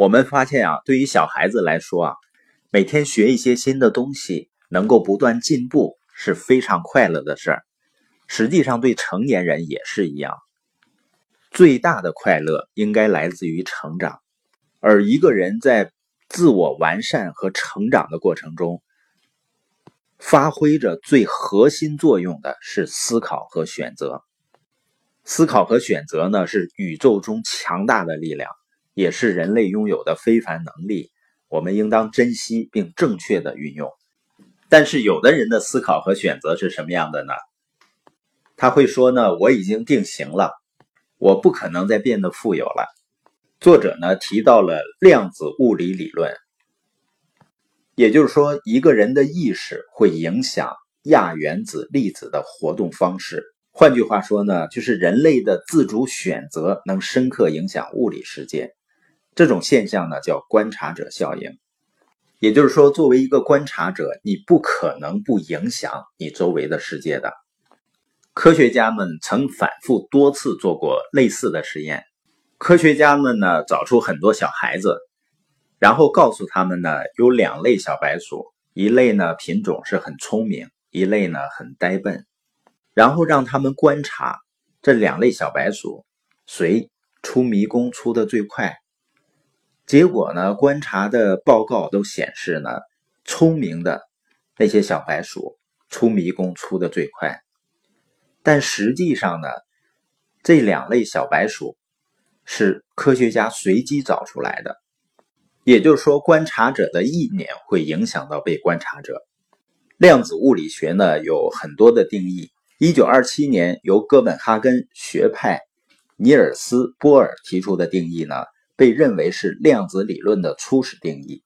我们发现啊，对于小孩子来说啊，每天学一些新的东西，能够不断进步，是非常快乐的事儿。实际上，对成年人也是一样。最大的快乐应该来自于成长，而一个人在自我完善和成长的过程中，发挥着最核心作用的是思考和选择。思考和选择呢，是宇宙中强大的力量，也是人类拥有的非凡能力。我们应当珍惜并正确的运用。但是，有的人的思考和选择是什么样的呢？他会说呢：“我已经定型了。”我不可能再变得富有了。作者呢提到了量子物理理论，也就是说，一个人的意识会影响亚原子粒子的活动方式。换句话说呢，就是人类的自主选择能深刻影响物理世界。这种现象呢叫观察者效应。也就是说，作为一个观察者，你不可能不影响你周围的世界的。科学家们曾反复多次做过类似的实验。科学家们呢找出很多小孩子，然后告诉他们呢有两类小白鼠，一类呢品种是很聪明，一类呢很呆笨。然后让他们观察这两类小白鼠谁出迷宫出的最快。结果呢观察的报告都显示呢聪明的那些小白鼠出迷宫出的最快。但实际上呢，这两类小白鼠是科学家随机找出来的，也就是说，观察者的意念会影响到被观察者。量子物理学呢有很多的定义。一九二七年由哥本哈根学派尼尔斯·波尔提出的定义呢，被认为是量子理论的初始定义。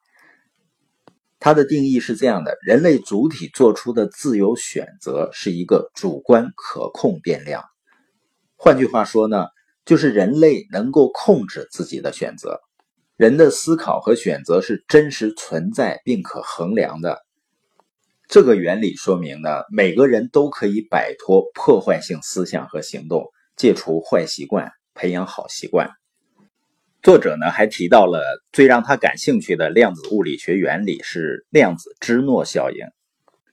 它的定义是这样的：人类主体做出的自由选择是一个主观可控变量。换句话说呢，就是人类能够控制自己的选择。人的思考和选择是真实存在并可衡量的。这个原理说明呢，每个人都可以摆脱破坏性思想和行动，戒除坏习惯，培养好习惯。作者呢还提到了最让他感兴趣的量子物理学原理是量子芝诺效应。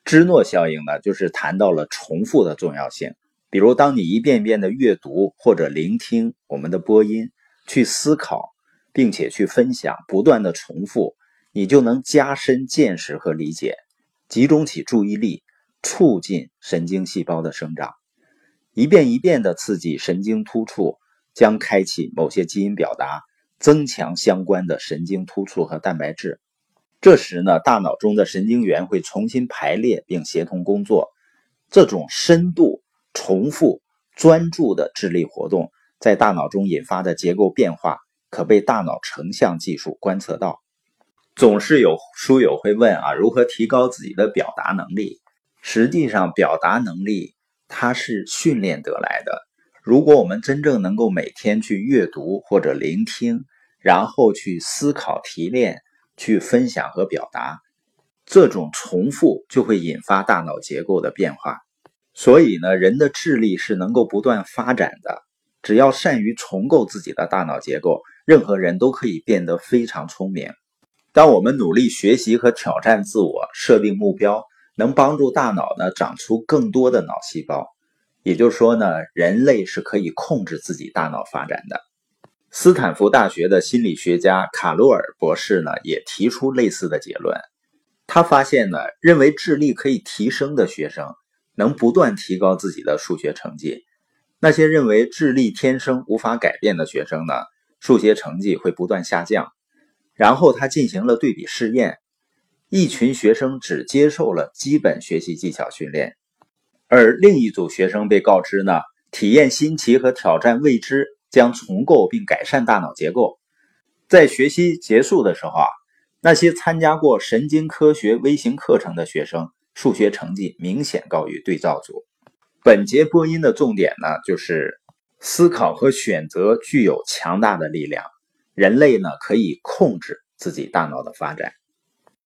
芝诺效应呢，就是谈到了重复的重要性。比如，当你一遍遍的阅读或者聆听我们的播音，去思考，并且去分享，不断的重复，你就能加深见识和理解，集中起注意力，促进神经细胞的生长。一遍一遍的刺激神经突触，将开启某些基因表达。增强相关的神经突触和蛋白质，这时呢，大脑中的神经元会重新排列并协同工作。这种深度、重复、专注的智力活动，在大脑中引发的结构变化，可被大脑成像技术观测到。总是有书友会问啊，如何提高自己的表达能力？实际上，表达能力它是训练得来的。如果我们真正能够每天去阅读或者聆听，然后去思考、提炼、去分享和表达，这种重复就会引发大脑结构的变化。所以呢，人的智力是能够不断发展的。只要善于重构自己的大脑结构，任何人都可以变得非常聪明。当我们努力学习和挑战自我，设定目标，能帮助大脑呢长出更多的脑细胞。也就是说呢，人类是可以控制自己大脑发展的。斯坦福大学的心理学家卡罗尔博士呢，也提出类似的结论。他发现呢，认为智力可以提升的学生，能不断提高自己的数学成绩；那些认为智力天生无法改变的学生呢，数学成绩会不断下降。然后他进行了对比试验，一群学生只接受了基本学习技巧训练，而另一组学生被告知呢，体验新奇和挑战未知。将重构并改善大脑结构。在学习结束的时候啊，那些参加过神经科学微型课程的学生，数学成绩明显高于对照组。本节播音的重点呢，就是思考和选择具有强大的力量，人类呢可以控制自己大脑的发展。